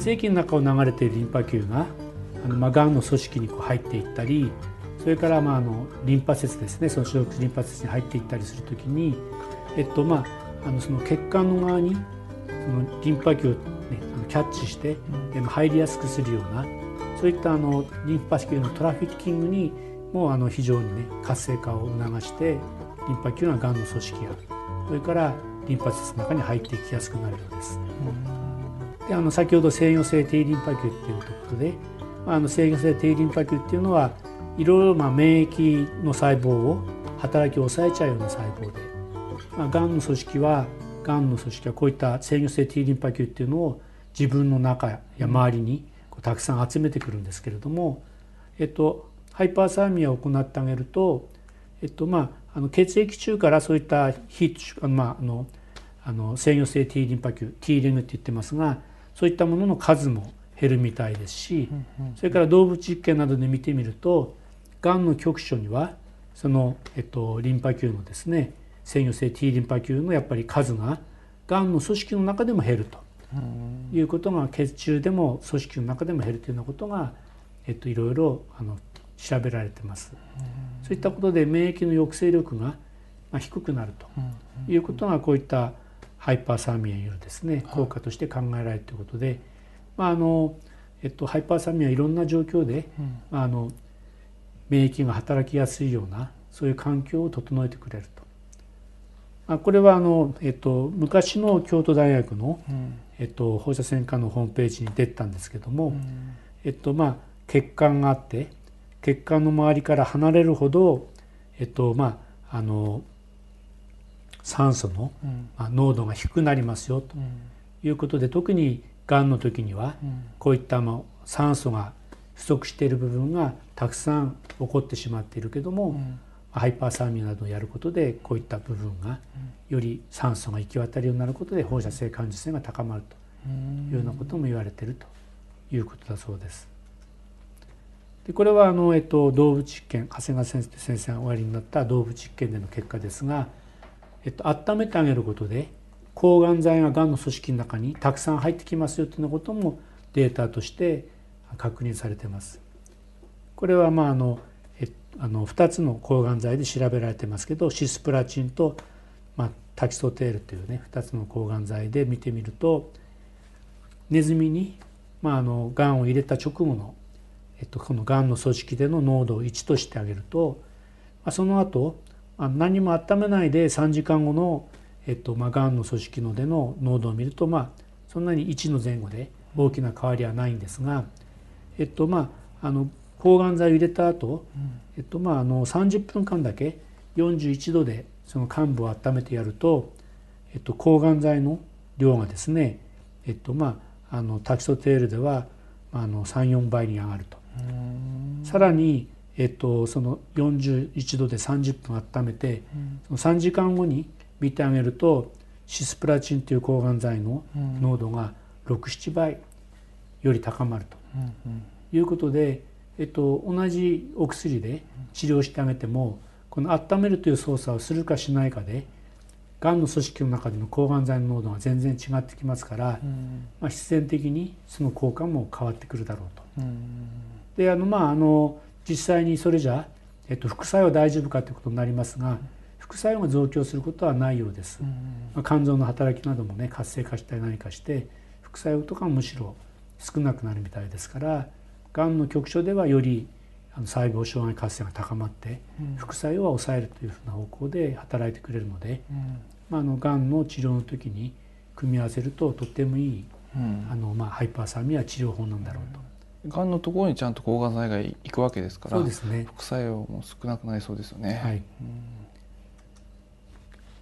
血液の中を流れているリンパ球があの、まあ、がんの組織にこう入っていったりそれから、まあ、あのリンパ節ですねその所属リンパ節に入っていったりするときに、えっとまあ、あのその血管の側にそのリンパ球を、ね、あのキャッチして、うん、入りやすくするようなそういったあのリンパ球のトラフィッキングにもあの非常にね活性化を促してリンパ球ががんの組織やそれからリンパ節の中に入っていきやすくなるようです。であの先ほど制御性低リンパ球っていうとことで、まあ、の制御性低リンパ球っていうのはいろいろまあ免疫の細胞を働きを抑えちゃうような細胞で、まあ、がんの組織はがんの組織はこういった制御性 T リンパ球っていうのを自分の中や周りにこうたくさん集めてくるんですけれども、えっと、ハイパーサーミアを行ってあげると、えっとまあ、あの血液中からそういった非あの、まあ、あのあの制御性 T リンパ球 T リングって言ってますがそういったものの数も減るみたいですしそれから動物実験などで見てみるとがんの局所にはその、えっと、リンパ球のですね制御性 T リンパ球のやっぱり数ががんの組織の中でも減るということが血中でも組織の中でも減るというようなことが、えっと、いろいろあの調べられてます。そういったことで免疫の抑制力が低くなるということがこういったハイパーサーミアによるですね効果として考えられるということで、まああのえっと、ハイパーサーミアはいろんな状況で、まあ、あの免疫が働きやすいようなそういう環境を整えてくれると。まあ、これはあの、えっと、昔の京都大学の、えっと、放射線科のホームページに出たんですけども、えっとまあ、血管があって血管の周りから離れるほど、えっとまあ、あの酸素の、まあ、濃度が低くなりますよと。いうことで、特にがんの時にはこういったまあ酸素が不足している部分がたくさん起こってしまっているけども、ハイパーサーミアなどをやることでこういった部分がより酸素が行き渡るようになることで放射性感受性が高まるというようなことも言われているということだそうです。でこれはあの、えっと、動物実験長谷川先生先生がおやりになった動物実験での結果ですがえっと、温めてあげることで抗がん剤ががんの組織の中にたくさん入ってきますよというようなこともデータとして確認されています。これはまああのえあの2つの抗がん剤で調べられてますけどシスプラチンと、まあ、タキソテールというね2つの抗がん剤で見てみるとネズミに、まあ、あのがんを入れた直後の、えっと、このがんの組織での濃度を1としてあげると、まあ、その後何も温めないで3時間後の、えっとまあ、がんの組織のでの濃度を見ると、まあ、そんなに1の前後で大きな変わりはないんですが、えっとまあ、あの抗がん剤を入れた後、えっとまああの30分間だけ41度でその患部を温めてやると、えっと、抗がん剤の量がですね、えっとまあ、あのタキソテールでは34倍に上がると。さらにえっと、その41度で30分温めて、うん、その3時間後に見てあげるとシスプラチンという抗がん剤の濃度が67倍より高まるということで、えっと、同じお薬で治療してあげてもこの温めるという操作をするかしないかでがんの組織の中での抗がん剤の濃度が全然違ってきますから、まあ、必然的にその効果も変わってくるだろうと。であのまああの実際にそれじゃ、えっと、副作用大丈夫かということになりますが副作用が増強することはないようです。まあ、肝臓の働きなどもね活性化したり何かして副作用とかもむしろ少なくなるみたいですからがんの局所ではよりあの細胞障害活性が高まって副作用は抑えるというふうな方向で働いてくれるので、まあ、あのがんの治療の時に組み合わせるととってもいい、あのまあ、ハイパーサーミア治療法なんだろうと。がんのところにちゃんと抗がん剤がいくわけですからそうです、ね、副作用も少なくなりそうですよね。はい、うん、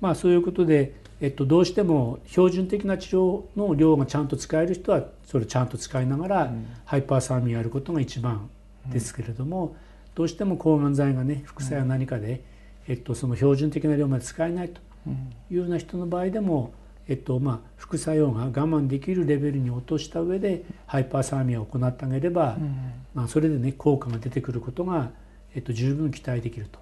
まあ、そういうことで、えっと、どうしても標準的な治療の量がちゃんと使える人はそれをちゃんと使いながら、うん、ハイパーサーミンやることが一番ですけれども、うん、どうしても抗がん剤がね副作用何かで、えっと、その標準的な量まで使えないというような人の場合でもえっとまあ、副作用が我慢できるレベルに落とした上でハイパーサーミアを行ってあげれば、うん、まあ、それでね効果が出てくることが、えっと、十分期待できると。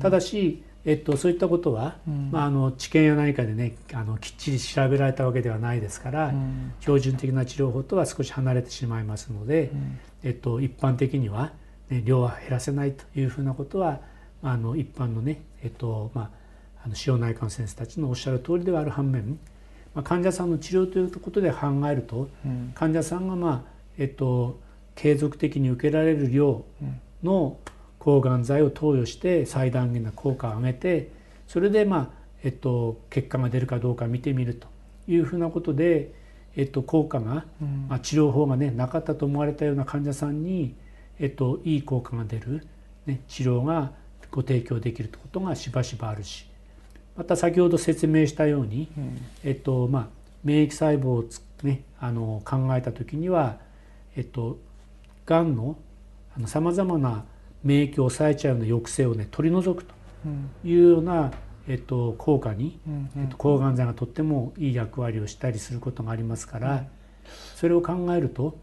ただしえっと、そういったことは、うん、まあ、あの治験や何かでねあのきっちり調べられたわけではないですから、うん、標準的な治療法とは少し離れてしまいますので、うん、えっと、一般的には、ね、量は減らせないというふうなことはあの一般のね、えっとまあ、あの腫瘍内科の先生たちのおっしゃる通りではある反面、まあ、患者さんの治療ということで考えると、患者さんが、まあえっと、継続的に受けられる量の、抗がん剤を投与して最大限な効果を上げてそれでまあ、えっと、結果が出るかどうか見てみるというふうなことで、えっと、効果が、まあ、治療法がねなかったと思われたような患者さんに、えっと、いい効果が出る、ね、治療がご提供できるということがしばしばあるしまた先ほど説明したように、うん、えっとまあ、免疫細胞をね、あの考えた時には、えっと、がんのさまざまな免疫を抑えちゃうような抑制をね取り除くというような、えっと、効果に、えっと、抗がん剤がとってもいい役割をしたりすることがありますから、それを考えると、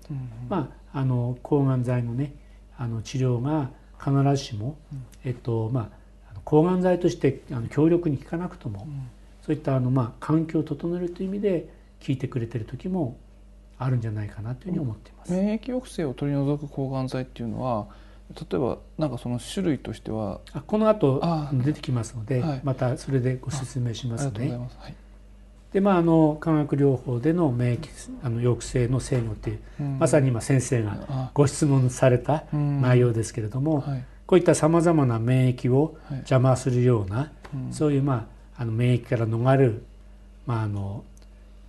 まあ、あの抗がん剤のねあの治療が必ずしも、えっとまあ、抗がん剤としてあの強力に効かなくとも、そういったあの、まあ、環境を整えるという意味で効いてくれてる時もあるんじゃないかなというふうに思っています。免疫抑制を取り除く抗がん剤っていうのは例えばなんかその種類としてはあこの後出てきますので、はい、またそれでご説明しますね。はい、でまああの化学療法での免疫あの抑制の制御っていう、うん、まさに今先生がご質問された内容ですけれども、はい、こういったさまざまな免疫を邪魔するような、そういうまああの免疫から逃れる、まあ、あの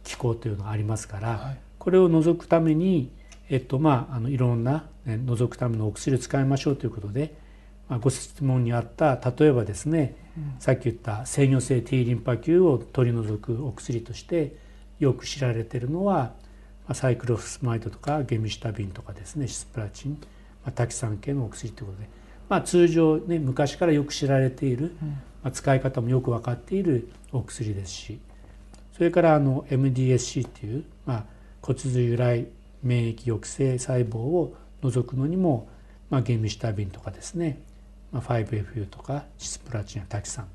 機構というのがありますから、これを除くためにえっとまあ、あのいろんな、ね、除くためのお薬を使いましょうということで、まあ、ご質問にあった例えばですね、うん、さっき言った制御性 T リンパ球を取り除くお薬としてよく知られているのは、まあ、サイクロフスマイドとかゲミシタビンとかですねシスプラチン、まあ、タキサン系のお薬ということで、まあ、通常ね昔からよく知られている、うん、まあ、使い方もよく分かっているお薬ですしそれからあの MDSC っていう、まあ、骨髄由来免疫抑制細胞を除くのにも、まあ、ゲミシタビンとかですね、まあ、5FU とかシスプラチンやタキサン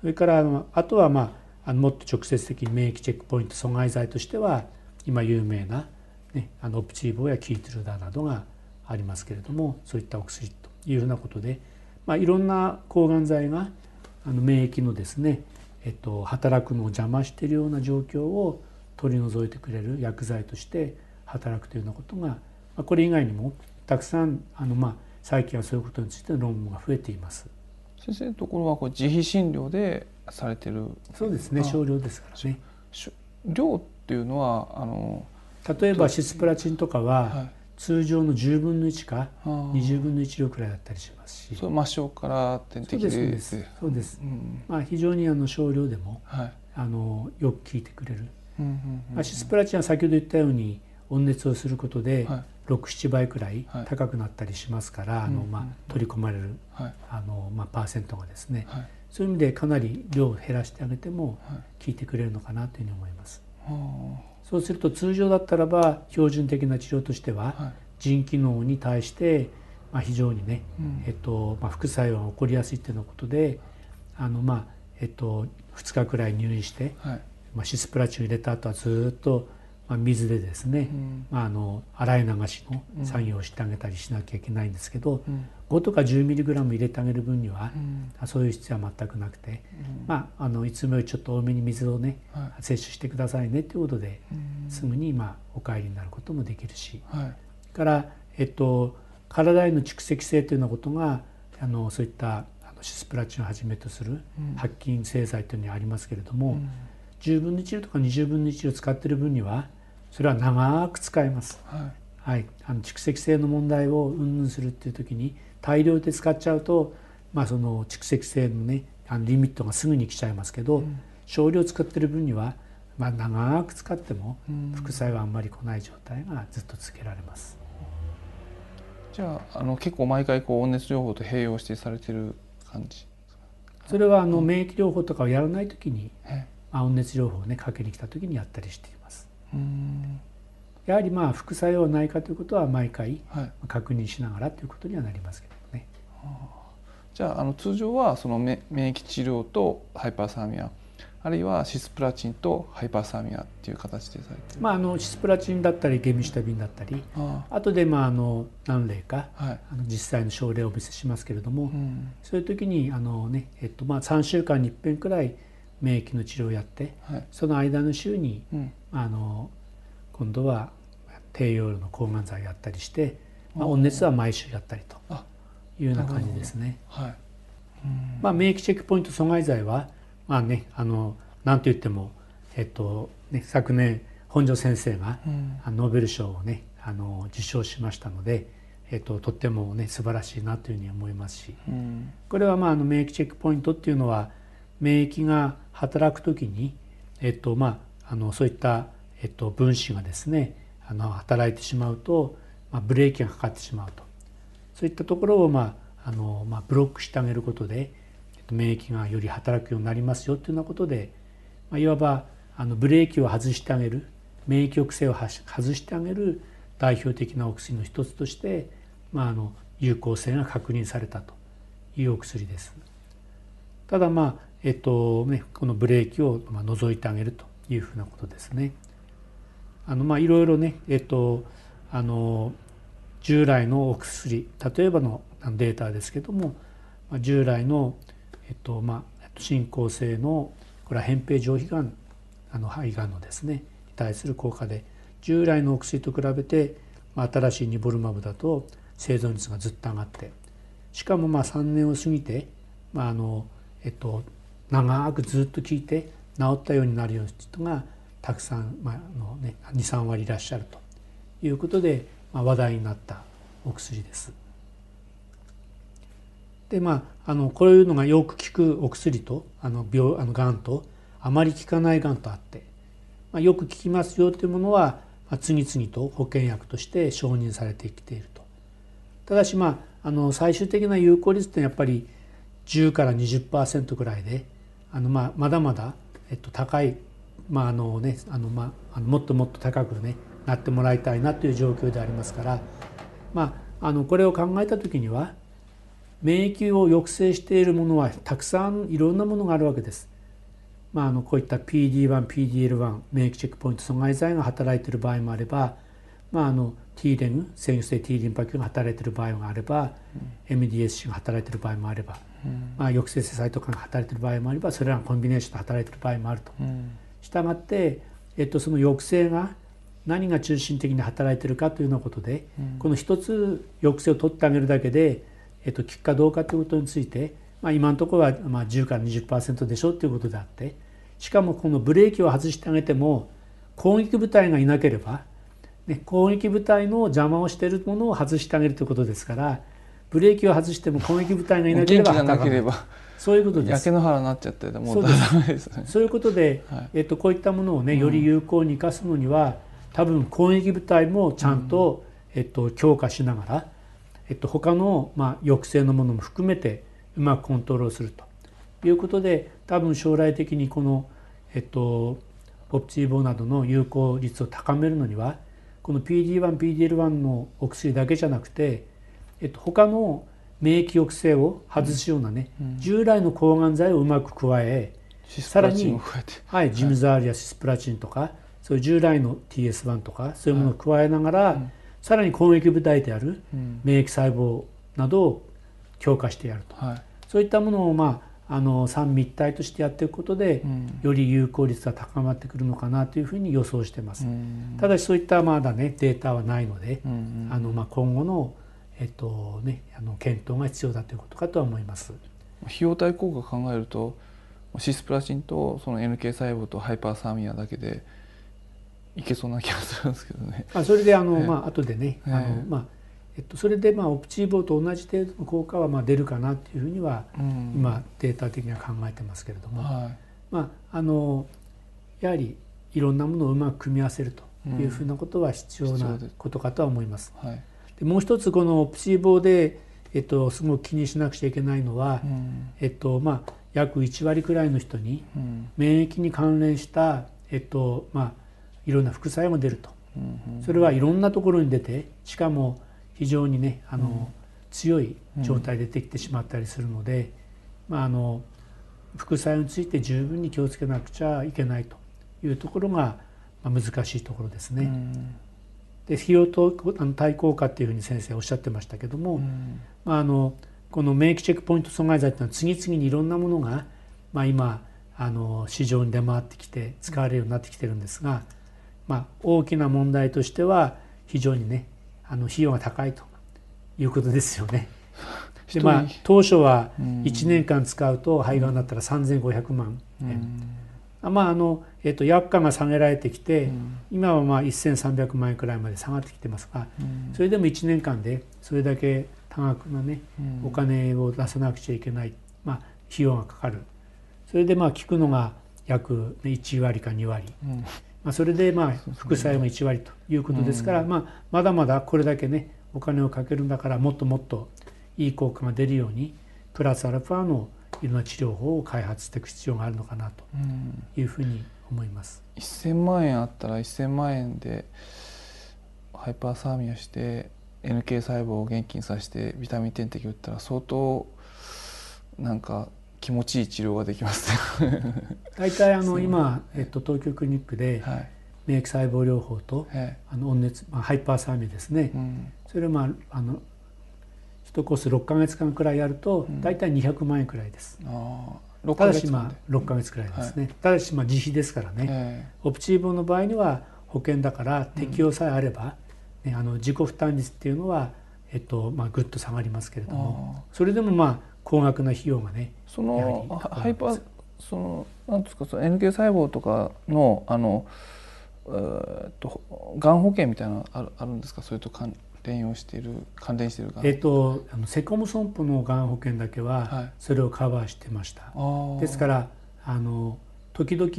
それからあとは、まあ、あのもっと直接的に免疫チェックポイント阻害剤としては今有名な、ね、あのオプチーボやキートルダなどがありますけれどもそういったお薬というふうなことで、まあ、いろんな抗がん剤があの免疫のですね、えっと、働くのを邪魔しているような状況を取り除いてくれる薬剤として働くというようなことがこれ以外にもたくさんあの、まあ、最近はそういうことについての論文が増えています。先生のところはこう自費診療でされてるそうですね少量ですからね。量っていうのはあの例えばシスプラチンとかは、通常の10分の1か20分の1量くらいだったりしますし。そう末梢から点滴でそうですそうです、うん、まあ、非常にあの少量でも、はい、あのよく効いてくれる、うんうんうん。うん、シスプラチンは先ほど言ったように温熱をすることで67倍くらい高くなったりしますから、あのまあ、取り込まれる、あのまあ、パーセントがですね、そういう意味でかなり量を減らしてあげても効い。てくれるのかなというふうに思います。そうすると通常だったらば標準的な治療としては、腎機能に対してまあ非常にね、えっとまあ、副作用が起こりやすいというようなことであのまあえっと2日くらい入院して、まあ、シスプラチンを入れた後はずっとまあ、水でですね、うん、まあ、あの洗い流しの作業をしてあげたりしなきゃいけないんですけど、うん、5とか 10mg 入れてあげる分には、うん、そういう必要は全くなくて、まあ、あのいつもよりちょっと多めに水をね、はい、摂取してくださいねということで、すぐに、まあ、お帰りになることもできるし、はい、から、えっと、体への蓄積性というようなことがあのそういったあのシスプラチンをはじめとする発菌製剤というのにありますけれども、10分の1とか20分の1を使っている分にはそれは長く使えます。はい、はい、あの蓄積性の問題を云々するっていう時に大量で使っちゃうと、まあ、その蓄積性のねあのリミットがすぐに来ちゃいますけど、うん、少量使ってる分には、まあ、長く使っても副作用はあんまり来ない状態がずっと続けられます。じゃああの結構毎回こう温熱療法と併用してされてる感じ？それはあの免疫療法とかをやらない時に、まあ、温熱療法をねかけに来た時にやったりしています。やはりまあ副作用ないかということは毎回確認しながらということにはなりますけどね。はあ、じゃああの通常はその免疫治療とハイパーサーミアあるいはシスプラチンとハイパーサーミアっていう形でされてまあ、あのシスプラチンだったりゲミシタビンだったりあ後でまああの何例かあはい、あの実際の症例をお見せしますけれども、うん。そういう時にあの、ねえっとまあ、3週間に一遍くらい免疫の治療をやってはい。その間の週にうん。あの今度は低用量の抗がん剤をやったりして、まあ、温熱は毎週やったりとあいうような感じですね。はい、うん。まあ、免疫チェックポイント阻害剤はまあねあの何と言っても、えっとね、昨年本庄先生がうん。ノーベル賞をねあの受賞しましたので、えっと、とってもね素晴らしいなというふうに思いますし。うん。これはまああの免疫チェックポイントっていうのは免疫が働く時に、えっとまあ、あのそういった、えっと、分子がですねあの働いてしまうと、まあ、ブレーキがかかってしまうと。そういったところを、まああのまあ、ブロックしてあげることで、免疫がより働くようになりますよというようなことで、まあ、いわばあのブレーキを外してあげる免疫抑制を外してあげる代表的なお薬の一つとして、まあ、あの有効性が確認されたというお薬です。ただまあえっとねこのブレーキを除いてあげるというふうなことですね。あのまあいろいろねえっとあの従来のお薬例えばのデータですけども従来のえっとまあ進行性のこれは扁平上皮がんあの肺がんのですね対する効果で従来のお薬と比べて、まあ、新しいニボルマブだと生存率がずっと上がってしかもまあ3年を過ぎて、まああのえっと、長くずっと効いて治ったようになるような人がたくさん、まあのね、23割いらっしゃるということで、まあ、話題になったお薬です。でまああのこういうのがよく効くお薬とあの病あのがんとあまり効かないがんとあって、まあ、よく効きますよというものは、まあ、次々と保険薬として承認されてきていると。ただしまああの最終的な有効率ってやっぱり10から20%ぐらいであのまあまだまだ、えっと、高い、まああのねあのまあ、あのもっともっと高く、ね、なってもらいたいなという状況でありますから、まあ、あのこれを考えた時には免疫を抑制しているものはたくさんいろんなものがあるわけです。まあ、あのこういった PD1、PDL1 免疫チェックポイント阻害剤が働いている場合もあれば、まあ、あの T レン制御性 T リンパ球が働いている場合もあれば、MDSC が働いている場合もあれば、まあ、抑制性サイトカンが働いている場合もあればそれらのコンビネーションで働いている場合もあると。したがって、えっと、その抑制が何が中心的に働いているかというようなことで、この一つ抑制を取ってあげるだけで、えっと、効くかどうかということについて、まあ、今のところはまあ10から20%でしょうということであってしかもこのブレーキを外してあげても攻撃部隊がいなければ、ね、攻撃部隊の邪魔をしているものを外してあげるということですからブレーキを外しても攻撃部隊がいなければそういうことです。焼け。野原になっちゃってもそうダメですね。そういうことで、はい。えっと、こういったものをねうん。より有効に生かすのには、多分攻撃部隊もちゃんと、えっと、強化しながら、えっと、他の、まあ、抑制のものも含めてうまくコントロールすると。いうことで多分将来的にこの、えっと、ポプチーボなどの有効率を高めるのにはこの PD1、PDL1 のお薬だけじゃなくて、えっと、他の免疫抑制を外すようなね、うん。従来の抗がん剤をうまく加えシスプラチンを加えて。はい、ジムザールやシスプラチンとか、そういう従来の TS1 とかそういうものを加えながら、うんさらに攻撃部隊であるうん。免疫細胞などを強化してやると。はい。そういったものを、まあ、あの三位一体としてやっていくことで、うん。より有効率が高まってくるのかなというふうに予想してます。うん。ただしそういったまだねデータはないので、うんあのまあ、今後の,、えっとね、あの検討が必要だということかとは思います。費用対効果を考えるとシスプラチンとその NK 細胞とハイパーサーミアだけでいけそうな気がするんですけどね。まあ、それであの、ええ。まあ後でね、あのええまあえっと、それでまあオプチーボと同じ程度の効果はまあ出るかなっていうふうにはうん。今データ的には考えてますけれども、はまああのやはりいろんなものをうまく組み合わせるというふうなことは必要なことかとは思います。いはい。でもう一つこのオプチーボで、えっと、すごく気にしなくちゃいけないのは、うん。えっとまあ、約1割くらいの人にうん。免疫に関連した、えっとまあ、いろんな副作用が出ると。うんそれはいろんなところに出てしかも非常にねあの、強い状態でできてしまったりするので、まあ、あの副作用について十分に気をつけなくちゃいけないというところが難しいところですね。で費用と対効果っていうふうに先生おっしゃってましたけども、まあ、あのこの免疫チェックポイント阻害剤っていうのは次々にいろんなものが、まあ、今あの市場に出回ってきて使われるようになってきてるんですが、まあ、大きな問題としては非常にねあの費用が高いということですよね。でまあ、当初は1年間使うと肺がんだったら3500万円、うん、まああのえー、と薬価が下げられてきて、うん、今はまあ1300万円くらいまで下がってきてますが、うん、それでも1年間でそれだけ多額なね、お金を出さなくちゃいけない、まあ、費用がかかる。それでまあ効くのが約1割か2割、まあ、それでまあ副作用も1割ということですから、まあ、まだまだこれだけねお金をかけるんだからもっともっといい効果が出るようにプラスアルファのいろんな治療法を開発していく必要があるのかなというふうに思います。1000万円あったら1000万円でハイパーサーミアして NK 細胞を元気にさせてビタミン点滴打ったら相当なんか気持ちいい治療ができます。大体あの今、えっと、東京クリニックで免疫細胞療法と、はい、あの温熱、まあ、ハイパーサーミアですね、うん、それをまああの1コース6か月間くらいやると大体200万円くらいです。うん、ただしまあ6か月くらいですね、はい、ただしまあ自費ですからね、オプチーボの場合には保険だから適用さえあれば、ね、あの自己負担率っていうのは、えっとまあ、ぐっと下がりますけれども。それでもまあ高額な費用がねそのハイパーそのなんですかその NK 細胞とかのあのえー、とがん保険みたいなのあるあるんですか？それと関連用している関連しているがん。えっ、とあのセコム損保のがん保険だけはそれをカバーしてました、はい、ですからあの時々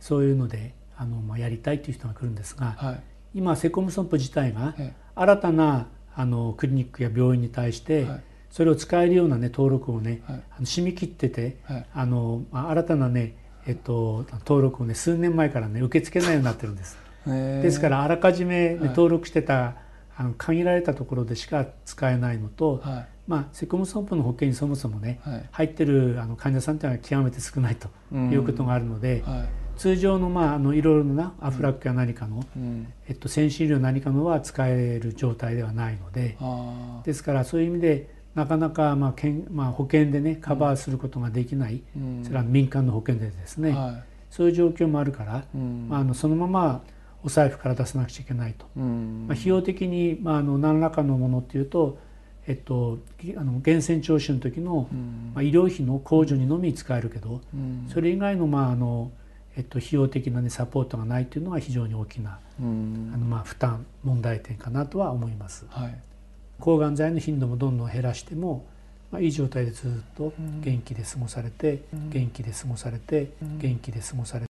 そういうのであの、まあ、やりたいという人が来るんですが、はい、今セコム損保自体が新たなあのクリニックや病院に対して、それを使えるような、ね、登録をね、はい、あの締め切ってて、はい、あの新たなね、えっと、登録をね数年前からね受け付けないようになってるんです。ですからあらかじめ、ね、登録してたあの限られたところでしか使えないのと、はい、まあ、セコムソンプの保険にそもそもね、はい、入ってるあの患者さんというのは極めて少ないということがあるので、はい、通常の,、まあ、あのいろいろなアフラックや何かの、うん、えっと、先進医療何かのは使える状態ではないのでですからそういう意味でなかなか、まあけんまあ、保険でねカバーすることができない、うん、それは民間の保険でですね、はい、そういう状況もあるから、うん、まあ、あのそのままお財布から出さなくちゃいけないと、うん、まあ、費用的に、まあ、あの何らかのものっていうと、えっと、あの源泉徴収の時の、まあ、医療費の控除にのみ使えるけど、それ以外の,、まああのえっと、費用的な、ね、サポートがないというのが非常に大きな、あのまあ、負担問題点かなとは思います。はい抗がん剤の頻度もどんどん減らしても、まあ、いい状態でずっと元気で過ごされて、元気で過ごされて、元気で過ごされて